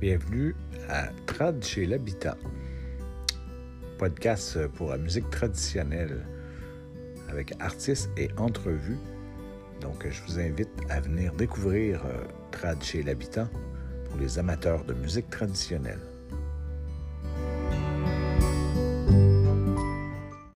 Bienvenue à Trad chez l'habitant, podcast pour la musique traditionnelle avec artistes et entrevues. Donc, je vous invite à venir découvrir euh, Trad chez l'habitant pour les amateurs de musique traditionnelle.